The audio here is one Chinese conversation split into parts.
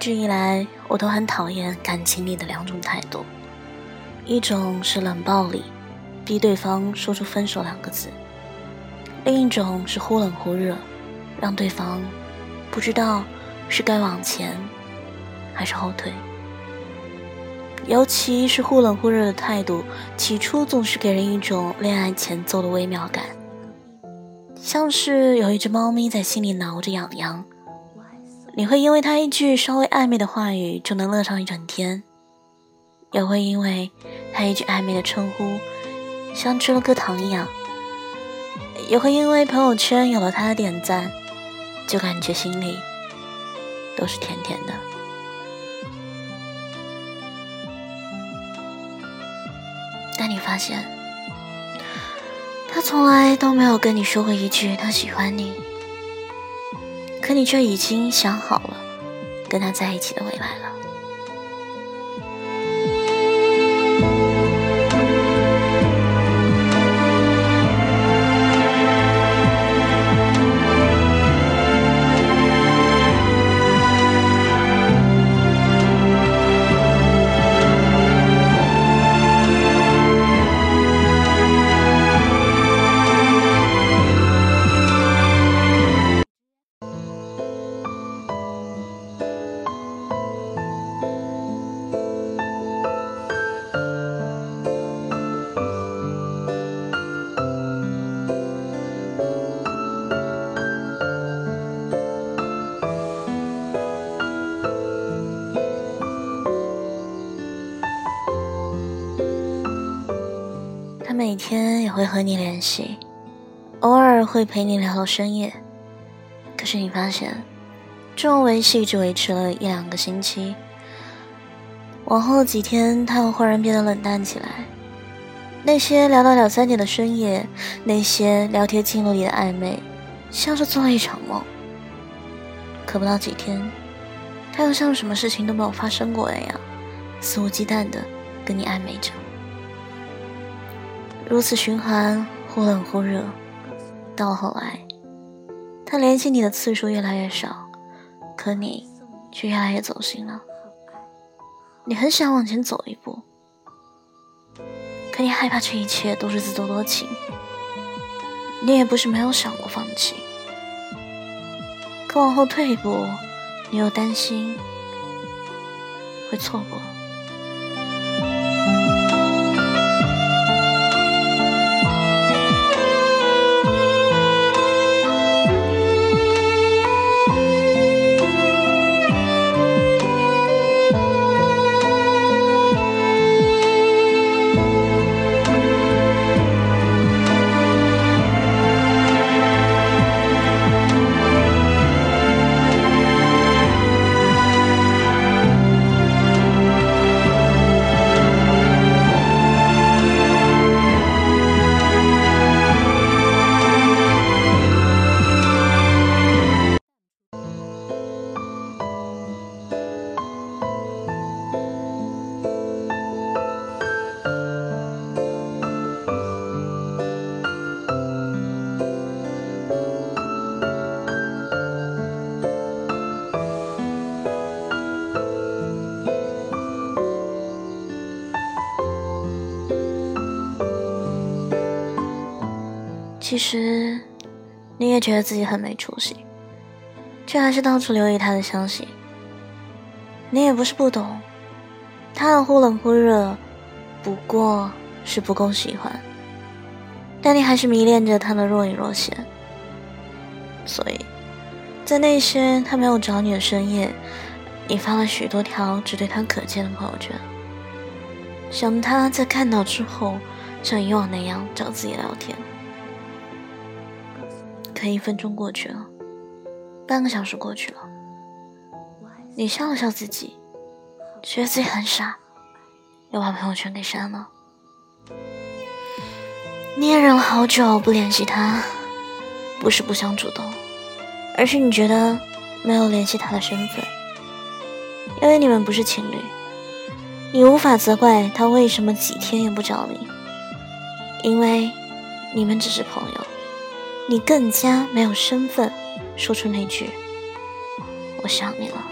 一直以来，我都很讨厌感情里的两种态度，一种是冷暴力，逼对方说出分手两个字；另一种是忽冷忽热，让对方不知道是该往前还是后退。尤其是忽冷忽热的态度，起初总是给人一种恋爱前奏的微妙感，像是有一只猫咪在心里挠着痒痒。你会因为他一句稍微暧昧的话语就能乐上一整天，也会因为他一句暧昧的称呼像吃了颗糖一样，也会因为朋友圈有了他的点赞，就感觉心里都是甜甜的。但你发现，他从来都没有跟你说过一句他喜欢你。可你却已经想好了跟他在一起的未来了。和你联系，偶尔会陪你聊到深夜。可是你发现，这种维系只维持了一两个星期，往后几天他又忽然变得冷淡起来。那些聊到两三点的深夜，那些聊天记录里的暧昧，像是做了一场梦。可不到几天，他又像什么事情都没有发生过一样，肆无忌惮的跟你暧昧着。如此循环，忽冷忽热，到后来，他联系你的次数越来越少，可你却越来越走心了。你很想往前走一步，可你害怕这一切都是自作多情。你也不是没有想过放弃，可往后退一步，你又担心会错过。其实，你也觉得自己很没出息，却还是到处留意他的消息。你也不是不懂，他的忽冷忽热，不过是不够喜欢。但你还是迷恋着他的若隐若现。所以，在那些他没有找你的深夜，你发了许多条只对他可见的朋友圈，想他在看到之后，像以往那样找自己聊天。可一分钟过去了，半个小时过去了，你笑了笑自己，觉得自己很傻，又把朋友圈给删了。你也忍了好久不联系他，不是不想主动，而是你觉得没有联系他的身份，因为你们不是情侣，你无法责怪他为什么几天也不找你，因为你们只是朋友。你更加没有身份说出那句“我想你了”。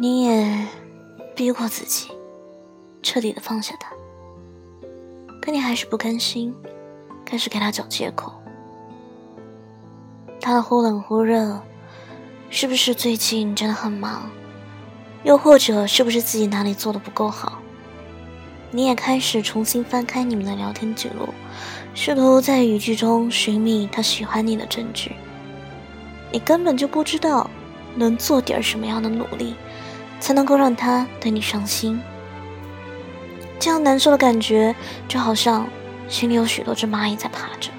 你也逼过自己，彻底的放下他。可你还是不甘心，开始给他找借口。他的忽冷忽热，是不是最近真的很忙？又或者是不是自己哪里做的不够好？你也开始重新翻开你们的聊天记录，试图在语句中寻觅他喜欢你的证据。你根本就不知道能做点什么样的努力，才能够让他对你上心。这样难受的感觉，就好像心里有许多只蚂蚁在爬着。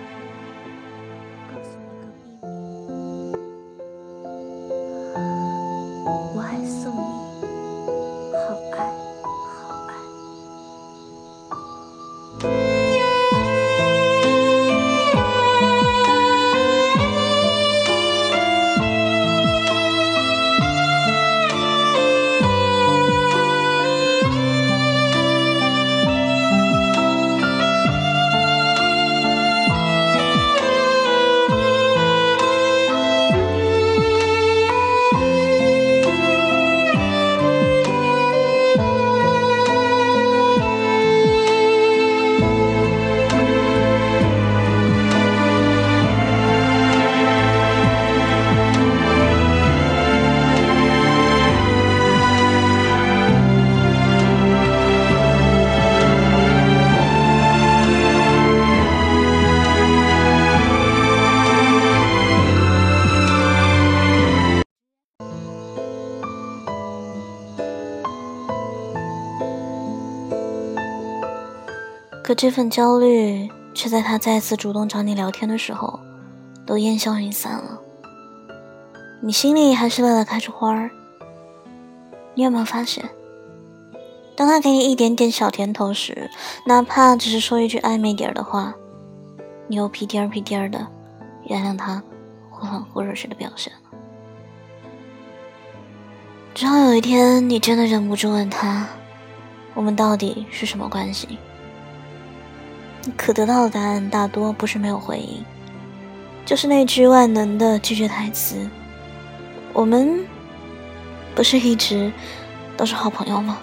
这份焦虑，却在他再次主动找你聊天的时候，都烟消云散了。你心里还是乐得开着花儿。你有没有发现，当他给你一点点小甜头时，哪怕只是说一句暧昧点儿的话，你又屁颠儿屁颠儿的原谅他忽冷忽热时的表现了。直到有一天，你真的忍不住问他：“我们到底是什么关系？”可得到的答案大多不是没有回应，就是那句万能的拒绝台词：“我们不是一直都是好朋友吗？”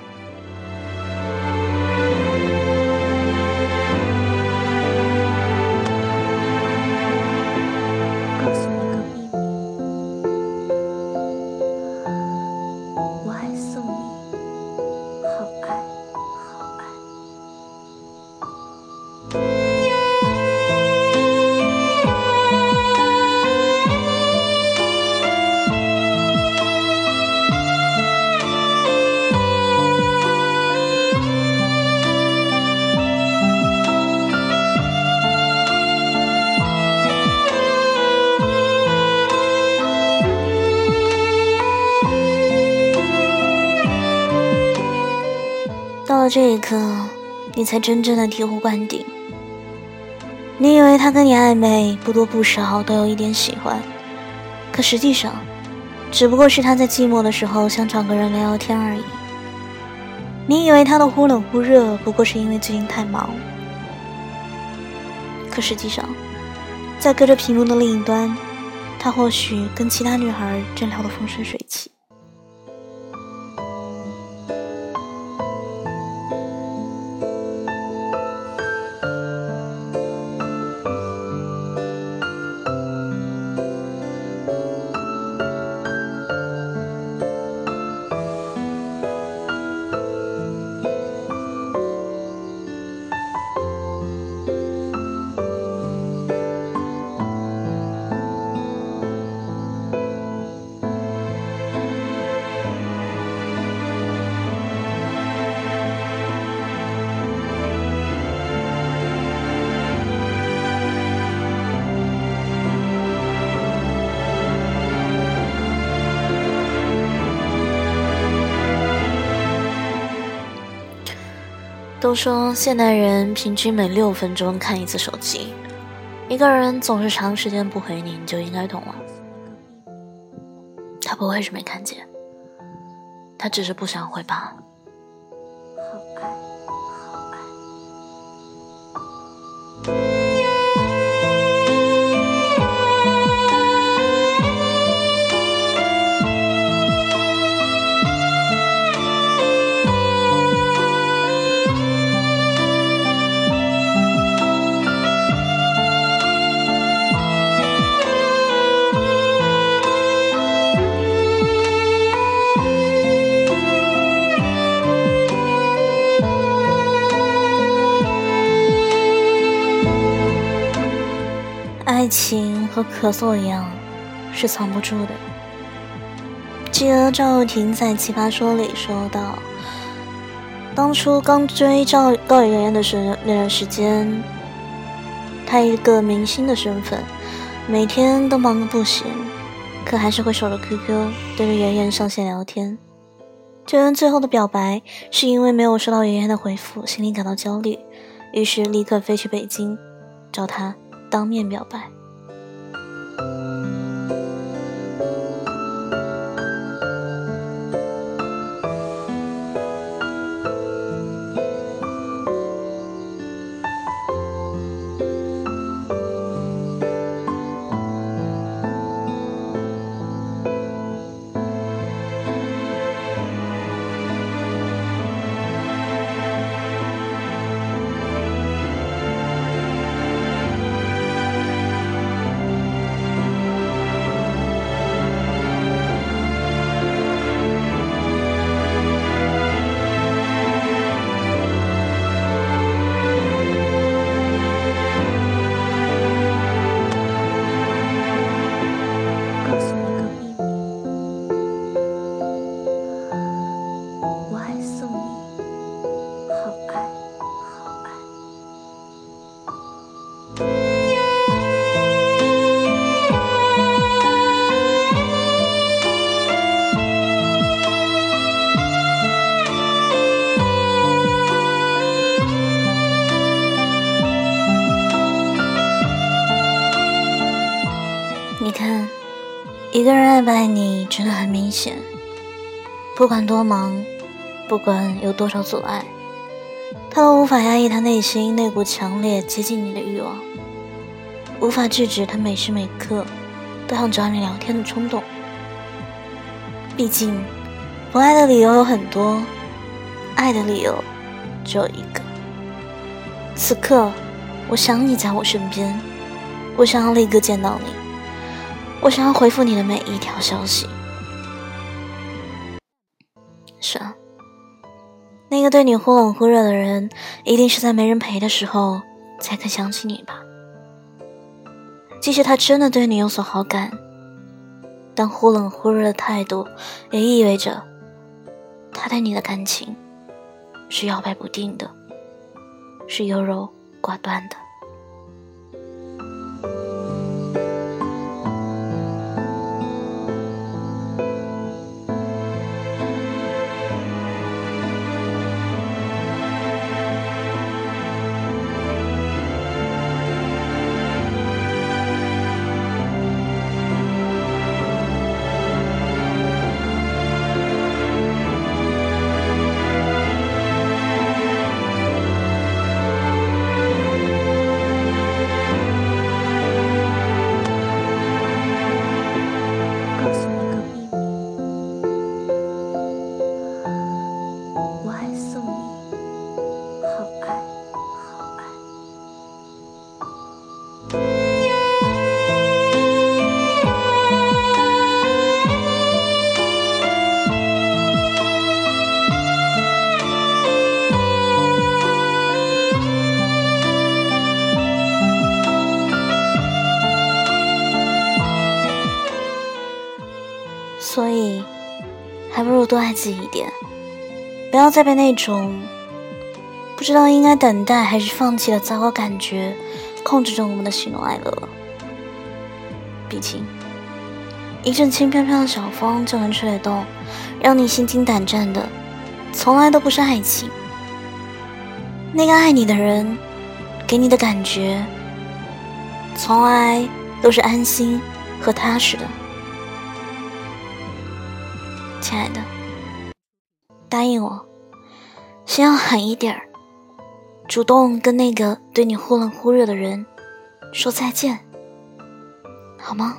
这一刻，你才真正的醍醐灌顶。你以为他跟你暧昧，不多不少都有一点喜欢，可实际上，只不过是他在寂寞的时候想找个人聊聊天而已。你以为他的忽冷忽热，不过是因为最近太忙，可实际上，在隔着屏幕的另一端，他或许跟其他女孩正聊得风生水起。都说现代人平均每六分钟看一次手机，一个人总是长时间不回你，你就应该懂了。他不会是没看见，他只是不想回罢了。好咳嗽一样，是藏不住的。记得赵又廷在《奇葩说》里说到，当初刚追赵高圆圆的时那段时间，他一个明星的身份，每天都忙得不行，可还是会守着 QQ 对着圆圆上线聊天。就连最后的表白，是因为没有收到圆圆的回复，心里感到焦虑，于是立刻飞去北京，找他当面表白。爱不爱你，真的很明显。不管多忙，不管有多少阻碍，他都无法压抑他内心那股强烈接近你的欲望，无法制止他每时每刻都想找你聊天的冲动。毕竟，不爱的理由有很多，爱的理由只有一个。此刻，我想你在我身边，我想要立刻见到你。我想要回复你的每一条消息。是啊，那个对你忽冷忽热的人，一定是在没人陪的时候才肯想起你吧？即使他真的对你有所好感，但忽冷忽热的态度，也意味着他对你的感情是摇摆不定的，是优柔寡断的。不要再被那种不知道应该等待还是放弃的糟糕感觉控制着我们的喜怒哀乐了。毕竟，一阵轻飘飘的小风就能吹得动，让你心惊胆战的，从来都不是爱情。那个爱你的人给你的感觉，从来都是安心和踏实的。亲爱的，答应我，先要狠一点儿，主动跟那个对你忽冷忽热的人说再见，好吗？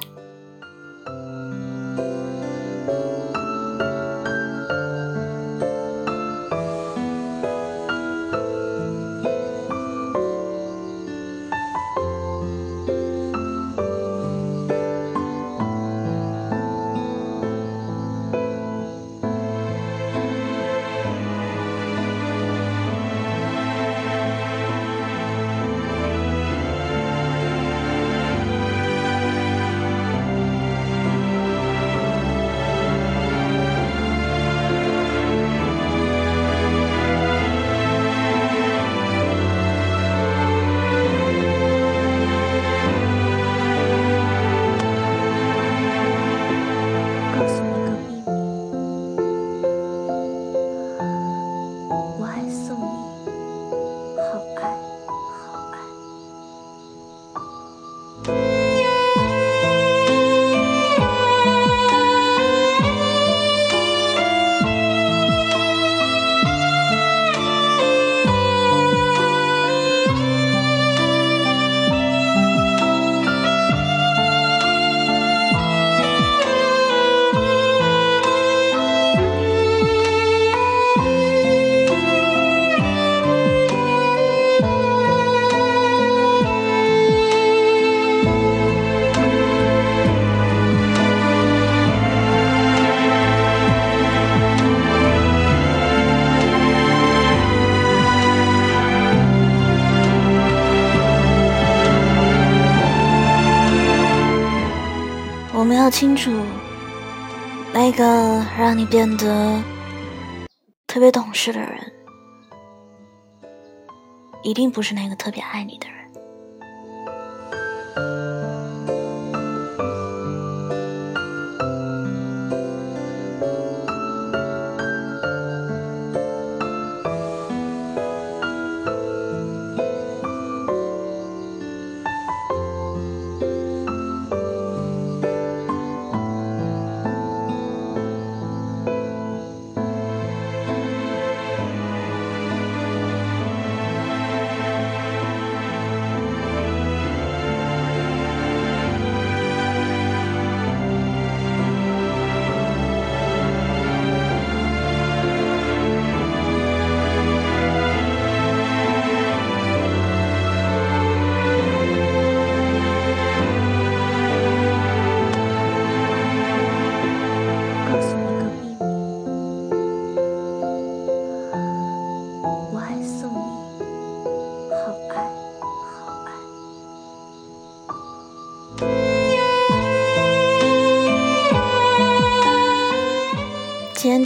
要清楚，那个让你变得特别懂事的人，一定不是那个特别爱你的人。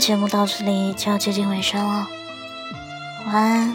节目到这里就要接近尾声了，晚安，